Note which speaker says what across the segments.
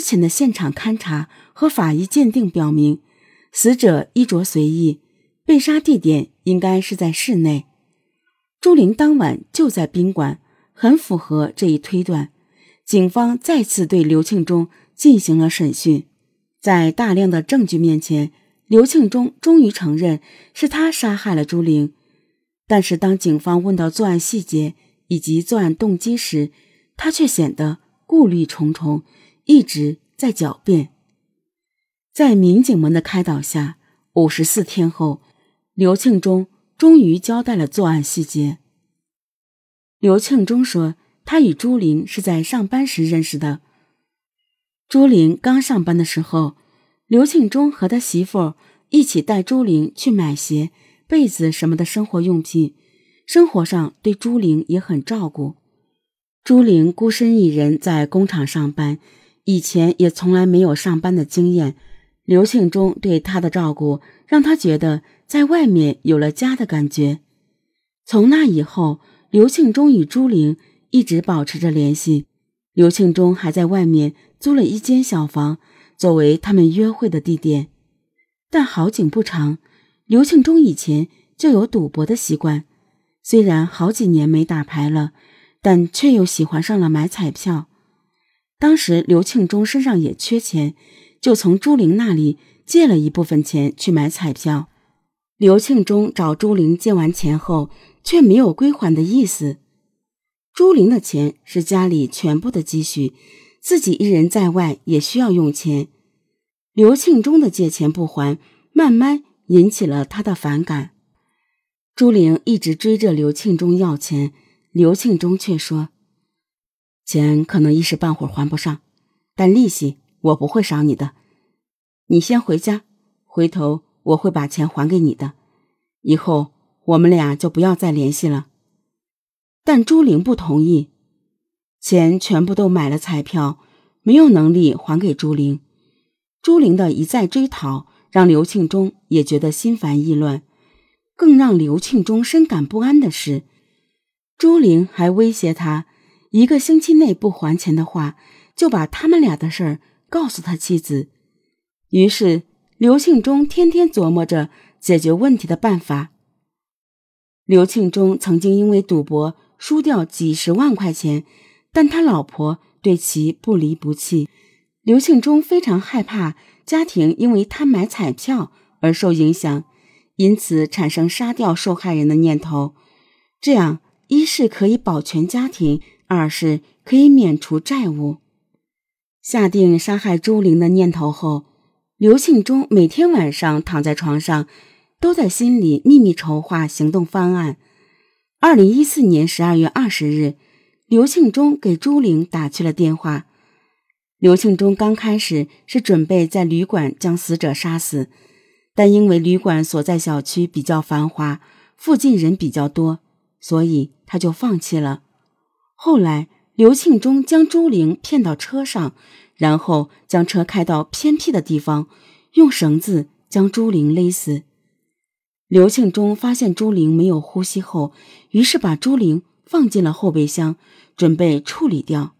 Speaker 1: 之前的现场勘查和法医鉴定表明，死者衣着随意，被杀地点应该是在室内。朱玲当晚就在宾馆，很符合这一推断。警方再次对刘庆忠进行了审讯，在大量的证据面前，刘庆忠终于承认是他杀害了朱玲。但是，当警方问到作案细节以及作案动机时，他却显得顾虑重重，一直在狡辩。在民警们的开导下，五十四天后，刘庆忠终于交代了作案细节。刘庆忠说，他与朱玲是在上班时认识的。朱玲刚上班的时候，刘庆忠和他媳妇一起带朱玲去买鞋。被子什么的生活用品，生活上对朱玲也很照顾。朱玲孤身一人在工厂上班，以前也从来没有上班的经验。刘庆忠对她的照顾，让她觉得在外面有了家的感觉。从那以后，刘庆忠与朱玲一直保持着联系。刘庆忠还在外面租了一间小房，作为他们约会的地点。但好景不长。刘庆忠以前就有赌博的习惯，虽然好几年没打牌了，但却又喜欢上了买彩票。当时刘庆忠身上也缺钱，就从朱玲那里借了一部分钱去买彩票。刘庆忠找朱玲借完钱后，却没有归还的意思。朱玲的钱是家里全部的积蓄，自己一人在外也需要用钱。刘庆忠的借钱不还，慢慢。引起了他的反感。朱玲一直追着刘庆忠要钱，刘庆忠却说：“钱可能一时半会儿还不上，但利息我不会少你的。你先回家，回头我会把钱还给你的。以后我们俩就不要再联系了。”但朱玲不同意，钱全部都买了彩票，没有能力还给朱玲。朱玲的一再追讨。让刘庆忠也觉得心烦意乱，更让刘庆忠深感不安的是，朱玲还威胁他，一个星期内不还钱的话，就把他们俩的事儿告诉他妻子。于是，刘庆忠天天琢磨着解决问题的办法。刘庆忠曾经因为赌博输掉几十万块钱，但他老婆对其不离不弃。刘庆忠非常害怕。家庭因为他买彩票而受影响，因此产生杀掉受害人的念头。这样，一是可以保全家庭，二是可以免除债务。下定杀害朱玲的念头后，刘庆忠每天晚上躺在床上，都在心里秘密筹划行动方案。二零一四年十二月二十日，刘庆忠给朱玲打去了电话。刘庆忠刚开始是准备在旅馆将死者杀死，但因为旅馆所在小区比较繁华，附近人比较多，所以他就放弃了。后来，刘庆忠将朱玲骗到车上，然后将车开到偏僻的地方，用绳子将朱玲勒死。刘庆忠发现朱玲没有呼吸后，于是把朱玲放进了后备箱，准备处理掉。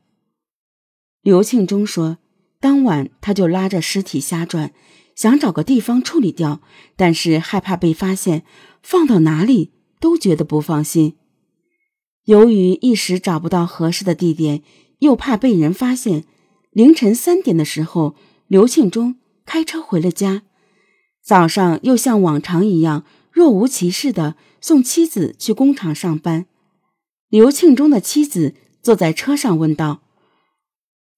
Speaker 1: 刘庆忠说：“当晚他就拉着尸体瞎转，想找个地方处理掉，但是害怕被发现，放到哪里都觉得不放心。由于一时找不到合适的地点，又怕被人发现，凌晨三点的时候，刘庆忠开车回了家。早上又像往常一样，若无其事的送妻子去工厂上班。刘庆忠的妻子坐在车上问道。”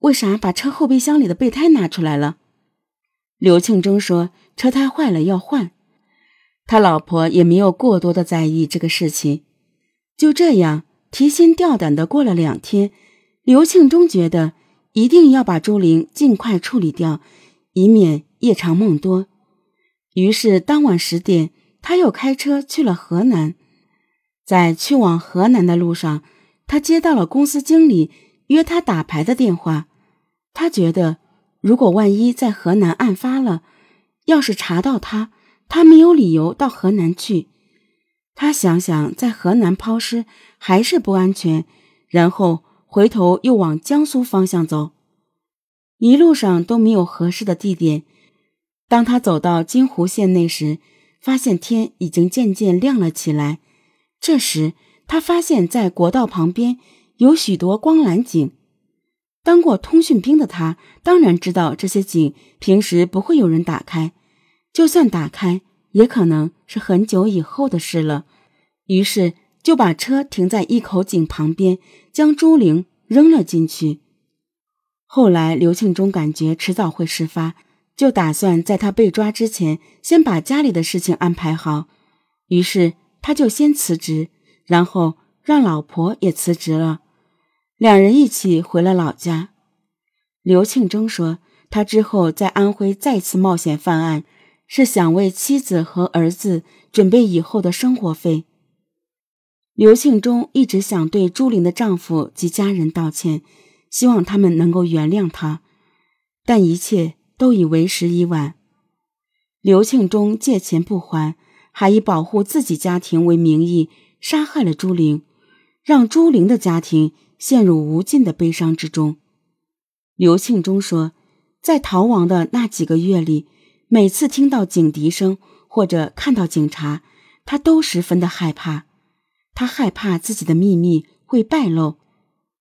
Speaker 1: 为啥把车后备箱里的备胎拿出来了？刘庆忠说：“车胎坏了要换。”他老婆也没有过多的在意这个事情。就这样提心吊胆的过了两天，刘庆忠觉得一定要把朱玲尽快处理掉，以免夜长梦多。于是当晚十点，他又开车去了河南。在去往河南的路上，他接到了公司经理约他打牌的电话。他觉得，如果万一在河南案发了，要是查到他，他没有理由到河南去。他想想，在河南抛尸还是不安全，然后回头又往江苏方向走。一路上都没有合适的地点。当他走到金湖县内时，发现天已经渐渐亮了起来。这时，他发现，在国道旁边有许多光缆井。当过通讯兵的他，当然知道这些井平时不会有人打开，就算打开，也可能是很久以后的事了。于是就把车停在一口井旁边，将朱玲扔了进去。后来刘庆忠感觉迟早会事发，就打算在他被抓之前，先把家里的事情安排好。于是他就先辞职，然后让老婆也辞职了。两人一起回了老家。刘庆忠说：“他之后在安徽再次冒险犯案，是想为妻子和儿子准备以后的生活费。”刘庆忠一直想对朱玲的丈夫及家人道歉，希望他们能够原谅他，但一切都已为时已晚。刘庆忠借钱不还，还以保护自己家庭为名义杀害了朱玲，让朱玲的家庭。陷入无尽的悲伤之中。刘庆忠说，在逃亡的那几个月里，每次听到警笛声或者看到警察，他都十分的害怕。他害怕自己的秘密会败露，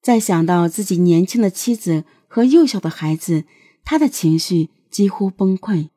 Speaker 1: 再想到自己年轻的妻子和幼小的孩子，他的情绪几乎崩溃。